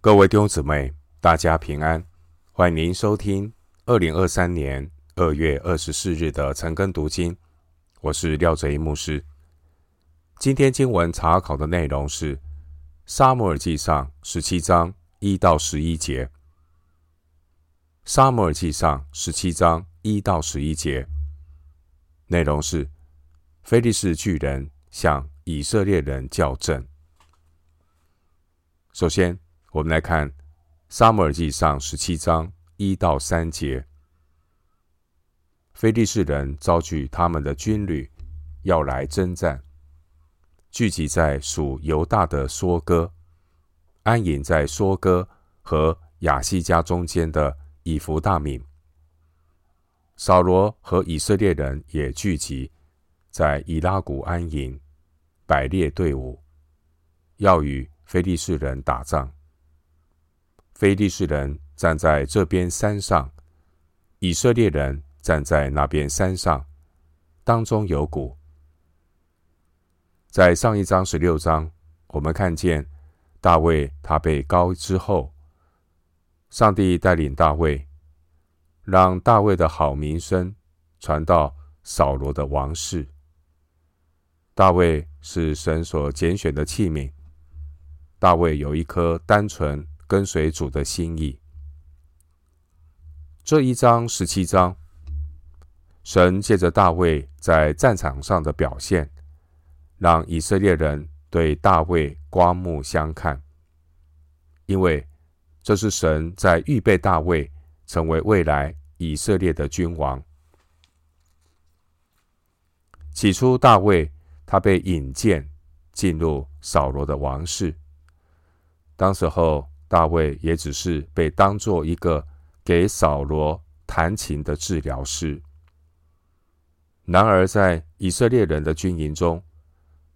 各位弟兄姊妹，大家平安！欢迎您收听二零二三年二月二十四日的晨更读经。我是廖哲一牧师。今天经文查考的内容是《撒母耳记上》十七章一到十一节。《撒母耳记上》十七章一到十一节内容是非利士巨人向以色列人叫阵。首先，我们来看《撒母耳记上》十七章一到三节。非利士人招聚他们的军旅，要来征战，聚集在属犹大的梭哥，安营在梭哥和亚西加中间的以弗大民。扫罗和以色列人也聚集在以拉谷安营，摆列队伍，要与非利士人打仗。非利士人站在这边山上，以色列人站在那边山上，当中有谷。在上一章十六章，我们看见大卫他被膏之后，上帝带领大卫，让大卫的好名声传到扫罗的王室。大卫是神所拣选的器皿，大卫有一颗单纯。跟随主的心意。这一章十七章，神借着大卫在战场上的表现，让以色列人对大卫刮目相看，因为这是神在预备大卫成为未来以色列的君王。起初，大卫他被引荐进入扫罗的王室，当时候。大卫也只是被当做一个给扫罗弹琴的治疗师。然而，在以色列人的军营中，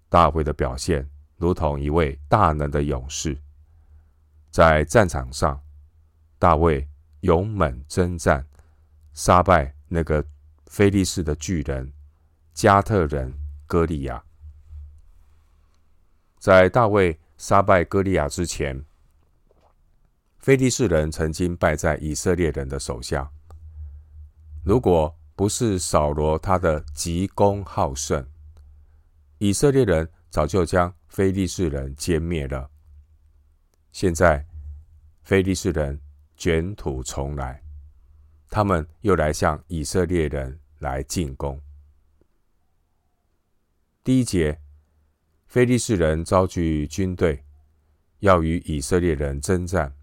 大卫的表现如同一位大能的勇士。在战场上，大卫勇猛征战，杀败那个非利士的巨人加特人歌利亚。在大卫杀败歌利亚之前，非利士人曾经败在以色列人的手下。如果不是扫罗他的急功好胜，以色列人早就将非利士人歼灭了。现在，非利士人卷土重来，他们又来向以色列人来进攻。第一节，非利士人遭拒军队，要与以色列人征战。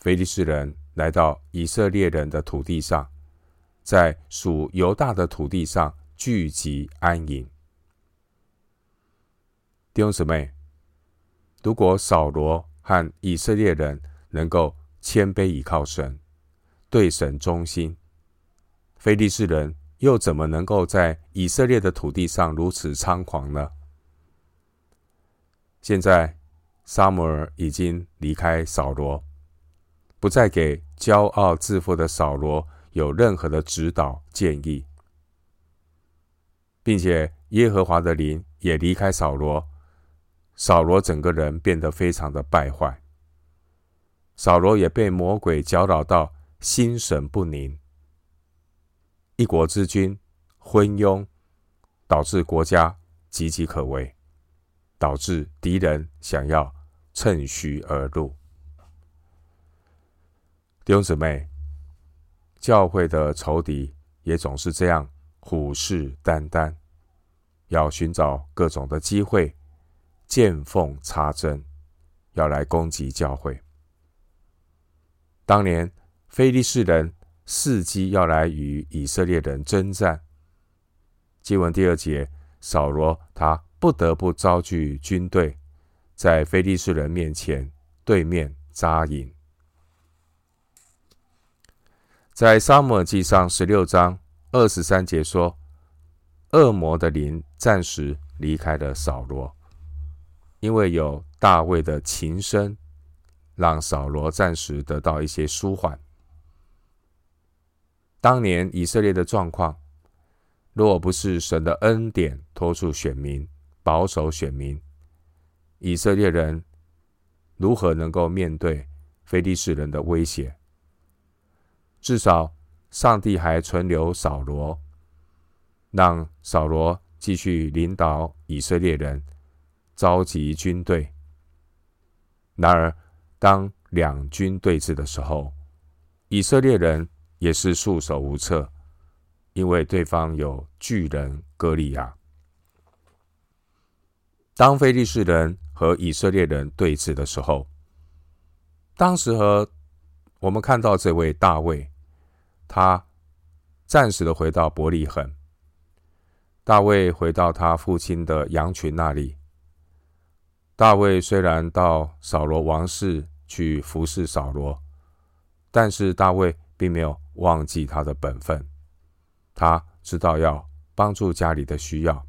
非利士人来到以色列人的土地上，在属犹大的土地上聚集安营。弟兄姊妹，如果扫罗和以色列人能够谦卑倚靠神，对神忠心，非利士人又怎么能够在以色列的土地上如此猖狂呢？现在，撒母耳已经离开扫罗。不再给骄傲自负的扫罗有任何的指导建议，并且耶和华的灵也离开扫罗，扫罗整个人变得非常的败坏，扫罗也被魔鬼搅扰到心神不宁，一国之君昏庸，导致国家岌岌可危，导致敌人想要趁虚而入。弟兄姊妹，教会的仇敌也总是这样虎视眈眈，要寻找各种的机会，见缝插针，要来攻击教会。当年非利士人伺机要来与以色列人征战，经文第二节，扫罗他不得不召集军队，在非利士人面前对面扎营。在撒母耳记上十六章二十三节说，恶魔的灵暂时离开了扫罗，因为有大卫的琴声，让扫罗暂时得到一些舒缓。当年以色列的状况，若不是神的恩典托住选民，保守选民，以色列人如何能够面对非利士人的威胁。至少，上帝还存留扫罗，让扫罗继续领导以色列人，召集军队。然而，当两军对峙的时候，以色列人也是束手无策，因为对方有巨人歌利亚。当非利士人和以色列人对峙的时候，当时和我们看到这位大卫，他暂时的回到伯利恒。大卫回到他父亲的羊群那里。大卫虽然到扫罗王室去服侍扫罗。但是大卫并没有忘记他的本分，他知道要帮助家里的需要，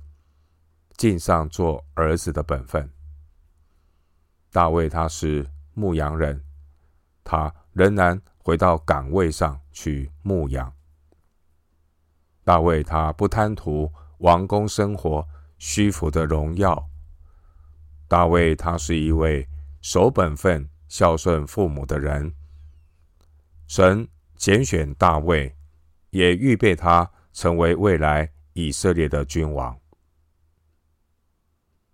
尽上做儿子的本分。大卫他是牧羊人，他仍然回到岗位上去牧羊。大卫他不贪图王宫生活虚浮的荣耀。大卫他是一位守本分、孝顺父母的人。神拣选大卫，也预备他成为未来以色列的君王。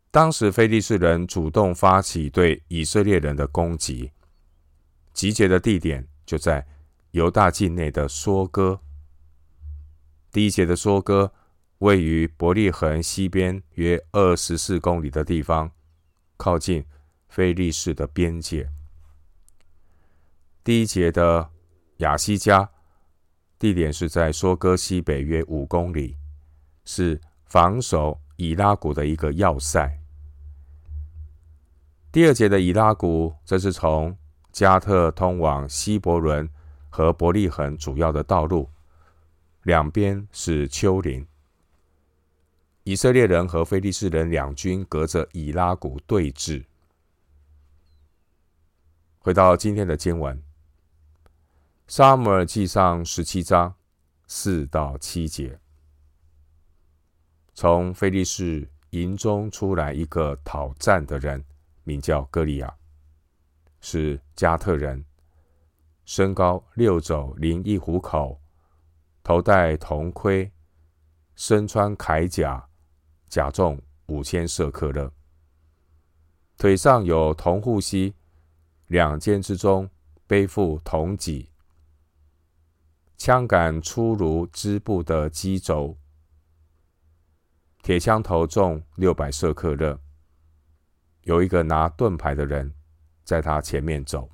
当时非利士人主动发起对以色列人的攻击，集结的地点就在犹大境内的梭哥。第一节的梭哥位于伯利恒西边约二十四公里的地方，靠近菲利士的边界。第一节的。雅西加地点是在梭哥西北约五公里，是防守以拉谷的一个要塞。第二节的以拉谷，这是从加特通往希伯伦和伯利恒主要的道路，两边是丘陵。以色列人和非利士人两军隔着以拉谷对峙。回到今天的经文。撒母耳记上十七章四到七节，从非利士营中出来一个讨战的人，名叫歌利亚，是加特人，身高六肘零一虎口，头戴铜盔，身穿铠甲，甲重五千舍克勒，腿上有铜护膝，两肩之中背负铜戟。枪杆粗如织布的机轴，铁枪头重六百舍克勒。有一个拿盾牌的人在他前面走。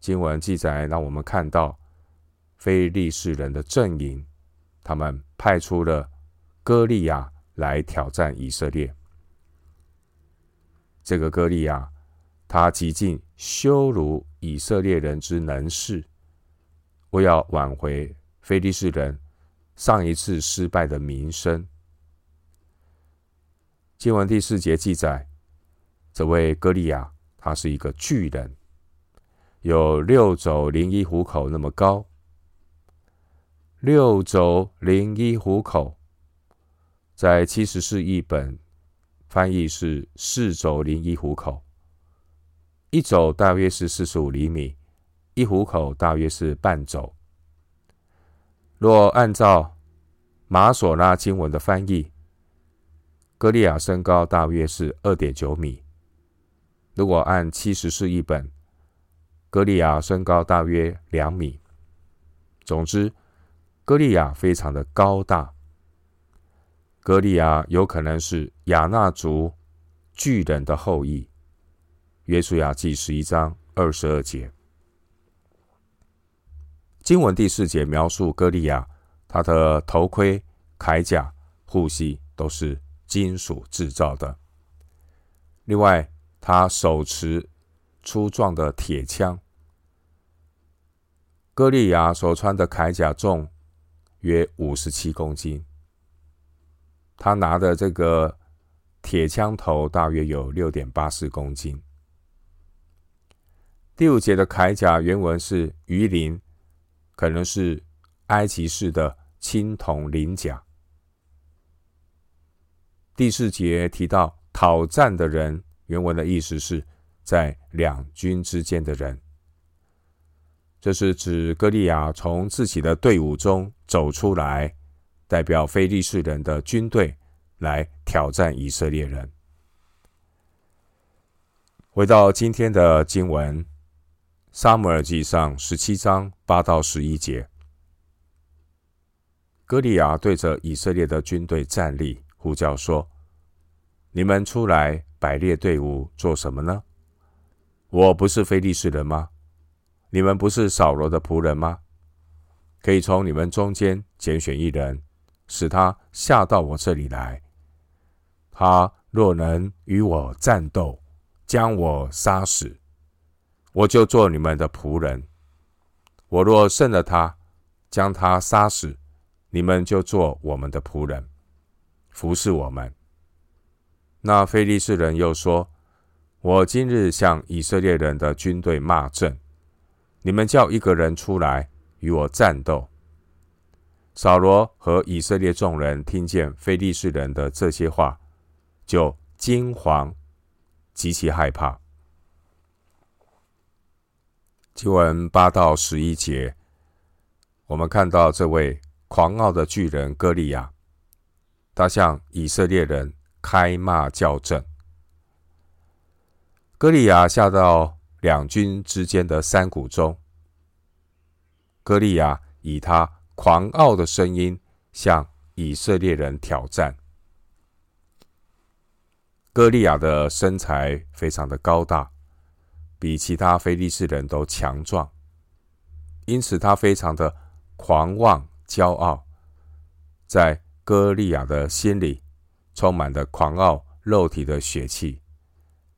经文记载让我们看到非利士人的阵营，他们派出了歌利亚来挑战以色列。这个歌利亚。他极尽羞辱以色列人之能事，为要挽回非利士人上一次失败的名声。经文第四节记载，这位歌利亚，他是一个巨人，有六肘零一虎口那么高。六肘零一虎口，在七十士译本翻译是四肘零一虎口。一肘大约是四十五厘米，一虎口大约是半肘。若按照马索拉经文的翻译，歌利亚身高大约是二点九米。如果按七十士一本，歌利亚身高大约两米。总之，歌利亚非常的高大。歌利亚有可能是亚纳族巨人的后裔。约书亚记十一章二十二节，经文第四节描述歌利亚，他的头盔、铠甲、护膝都是金属制造的。另外，他手持粗壮的铁枪。歌利亚所穿的铠甲重约五十七公斤，他拿的这个铁枪头大约有六点八四公斤。第五节的铠甲原文是鱼鳞，可能是埃及式的青铜鳞甲。第四节提到讨战的人，原文的意思是在两军之间的人。这是指歌利亚从自己的队伍中走出来，代表非利士人的军队来挑战以色列人。回到今天的经文，《撒母耳记上》十七章八到十一节，歌利亚对着以色列的军队站立，呼叫说：“你们出来摆列队伍做什么呢？我不是非利士人吗？”你们不是扫罗的仆人吗？可以从你们中间拣选一人，使他下到我这里来。他若能与我战斗，将我杀死，我就做你们的仆人；我若胜了他，将他杀死，你们就做我们的仆人，服侍我们。那非利士人又说：“我今日向以色列人的军队骂阵。”你们叫一个人出来与我战斗。扫罗和以色列众人听见非利士人的这些话，就惊惶，极其害怕。经文八到十一节，我们看到这位狂傲的巨人歌利亚，他向以色列人开骂叫阵。歌利亚下到。两军之间的山谷中，歌利亚以他狂傲的声音向以色列人挑战。歌利亚的身材非常的高大，比其他非利士人都强壮，因此他非常的狂妄骄傲。在歌利亚的心里充满着狂傲肉体的血气，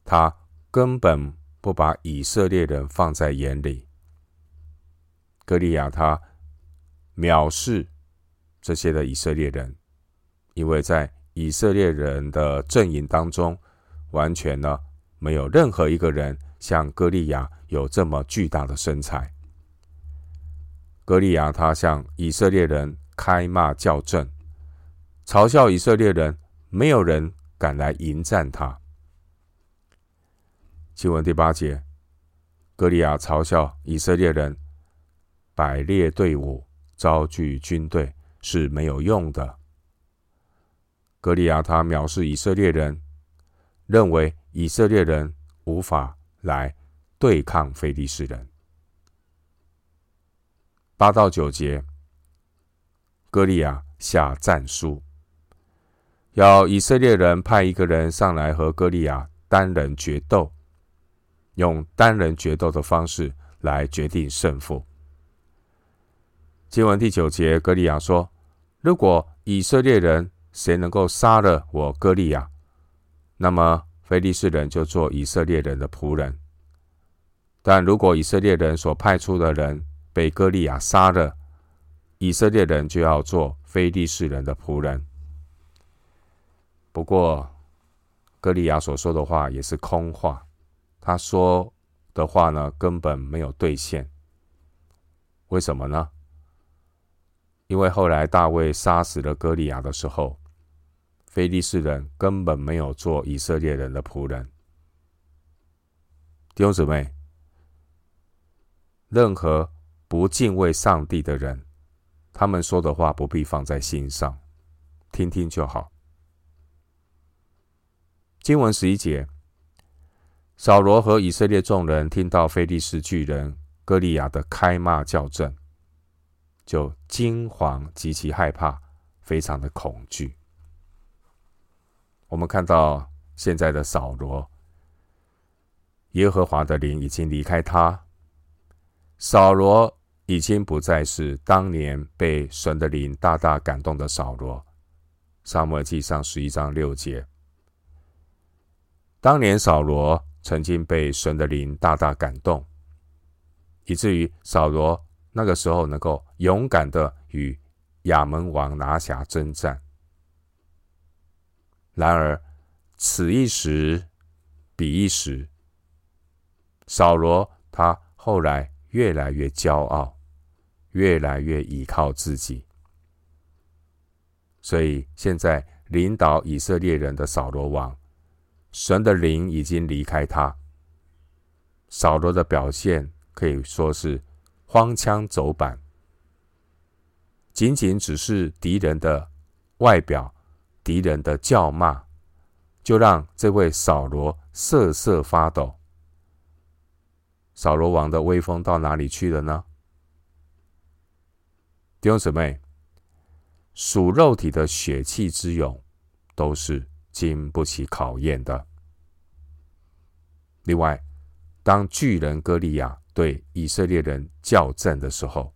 他根本。不把以色列人放在眼里，歌利亚他藐视这些的以色列人，因为在以色列人的阵营当中，完全呢没有任何一个人像歌利亚有这么巨大的身材。歌利亚他向以色列人开骂叫阵，嘲笑以色列人，没有人敢来迎战他。经文第八节，歌利亚嘲笑以色列人摆列队伍、招聚军队是没有用的。歌利亚他藐视以色列人，认为以色列人无法来对抗非利士人。八到九节，歌利亚下战书，要以色列人派一个人上来和歌利亚单人决斗。用单人决斗的方式来决定胜负。经文第九节，歌利亚说：“如果以色列人谁能够杀了我歌利亚，那么非利士人就做以色列人的仆人；但如果以色列人所派出的人被歌利亚杀了，以色列人就要做非利士人的仆人。”不过，歌利亚所说的话也是空话。他说的话呢，根本没有兑现。为什么呢？因为后来大卫杀死了歌利亚的时候，非利士人根本没有做以色列人的仆人。弟兄姊妹，任何不敬畏上帝的人，他们说的话不必放在心上，听听就好。经文十一节。扫罗和以色列众人听到非利士巨人歌利亚的开骂叫阵，就惊惶，极其害怕，非常的恐惧。我们看到现在的扫罗，耶和华的灵已经离开他，扫罗已经不再是当年被神的灵大大感动的扫罗。撒母耳记上十一章六节，当年扫罗。曾经被神的灵大大感动，以至于扫罗那个时候能够勇敢的与亚扪王拿辖征战。然而，此一时，彼一时，扫罗他后来越来越骄傲，越来越依靠自己，所以现在领导以色列人的扫罗王，神的灵已经离开他。扫罗的表现可以说是荒腔走板，仅仅只是敌人的外表、敌人的叫骂，就让这位扫罗瑟瑟发抖。扫罗王的威风到哪里去了呢？弟兄姊妹，属肉体的血气之勇，都是经不起考验的。另外，当巨人歌利亚对以色列人叫阵的时候，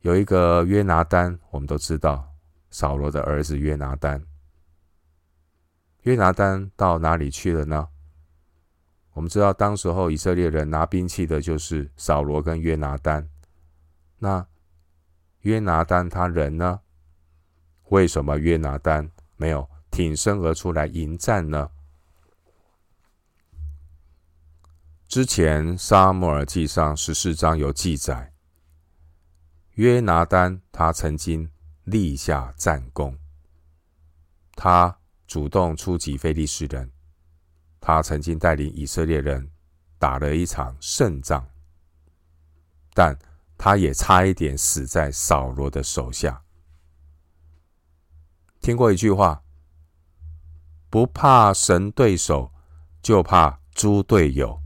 有一个约拿单，我们都知道扫罗的儿子约拿单。约拿单到哪里去了呢？我们知道，当时候以色列人拿兵器的就是扫罗跟约拿单。那约拿单他人呢？为什么约拿单没有挺身而出来迎战呢？之前撒母耳记上十四章有记载，约拿单他曾经立下战功，他主动出击非利士人，他曾经带领以色列人打了一场胜仗，但他也差一点死在扫罗的手下。听过一句话：不怕神对手，就怕猪队友。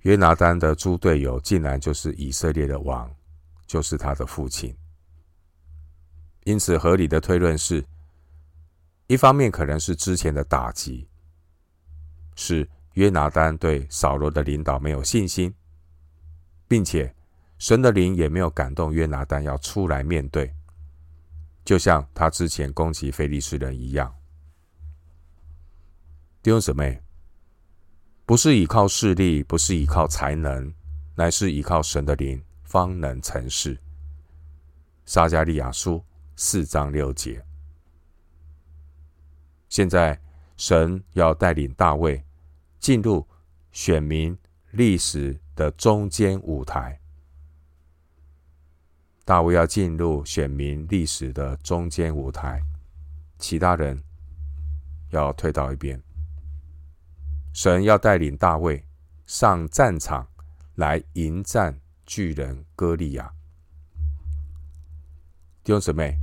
约拿丹的猪队友竟然就是以色列的王，就是他的父亲。因此，合理的推论是：一方面可能是之前的打击，是约拿丹对扫罗的领导没有信心，并且神的灵也没有感动约拿丹要出来面对。就像他之前攻击非利士人一样，弟兄姊妹，不是依靠势力，不是依靠才能，乃是依靠神的灵，方能成事。撒迦利亚书四章六节。现在，神要带领大卫进入选民历史的中间舞台。大卫要进入选民历史的中间舞台，其他人要退到一边。神要带领大卫上战场来迎战巨人歌利亚。弟兄姊妹，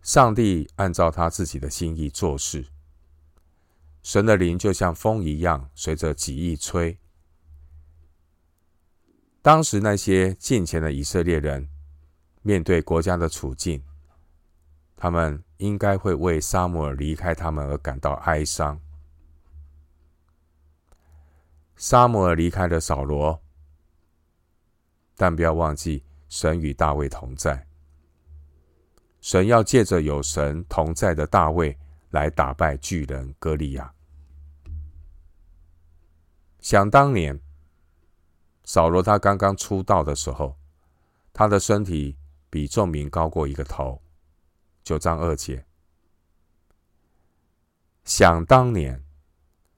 上帝按照他自己的心意做事，神的灵就像风一样，随着己意吹。当时那些近前的以色列人。面对国家的处境，他们应该会为沙姆尔离开他们而感到哀伤。沙姆尔离开了扫罗，但不要忘记，神与大卫同在。神要借着有神同在的大卫来打败巨人歌利亚。想当年，扫罗他刚刚出道的时候，他的身体。比众民高过一个头，九章二节。想当年，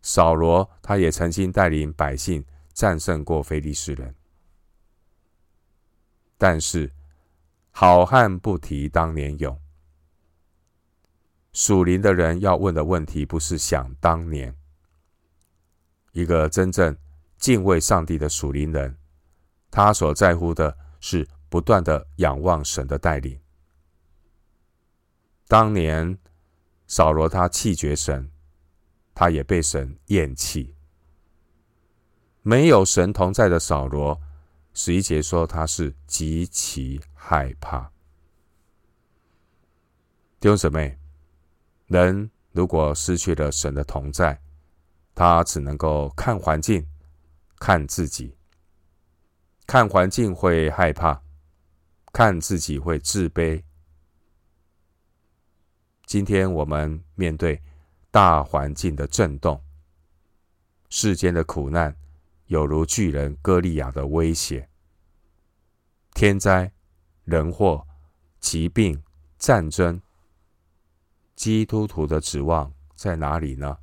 扫罗他也曾经带领百姓战胜过非利士人。但是，好汉不提当年勇。属灵的人要问的问题不是想当年。一个真正敬畏上帝的属灵人，他所在乎的是。不断的仰望神的带领。当年扫罗他气绝神，他也被神厌弃。没有神同在的扫罗，十一节说他是极其害怕。弟兄姊妹，人如果失去了神的同在，他只能够看环境，看自己，看环境会害怕。看自己会自卑。今天我们面对大环境的震动，世间的苦难有如巨人歌利亚的威胁，天灾、人祸、疾病、战争，基督徒的指望在哪里呢？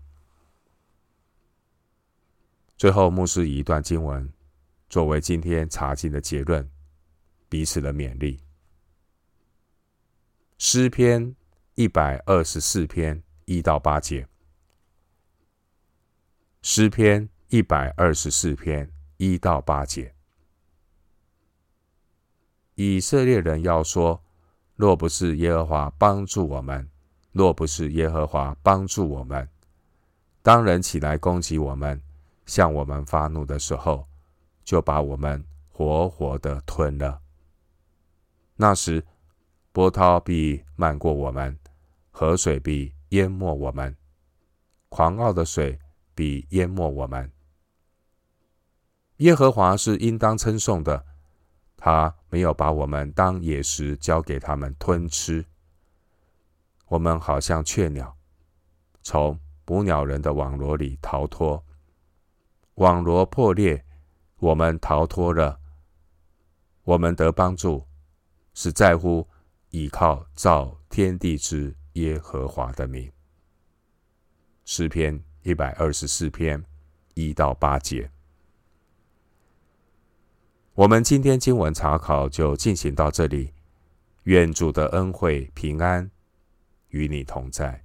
最后，牧师以一段经文作为今天查经的结论。彼此的勉励。诗篇一百二十四篇一到八节。诗篇一百二十四篇一到八节。以色列人要说：若不是耶和华帮助我们，若不是耶和华帮助我们，当人起来攻击我们，向我们发怒的时候，就把我们活活的吞了。那时，波涛必漫过我们，河水必淹没我们，狂傲的水必淹没我们。耶和华是应当称颂的，他没有把我们当野食交给他们吞吃。我们好像雀鸟，从捕鸟人的网罗里逃脱，网罗破裂。我们逃脱了，我们得帮助，是在乎倚靠造天地之耶和华的名。诗篇一百二十四篇一到八节。我们今天经文查考就进行到这里，愿主的恩惠平安与你同在。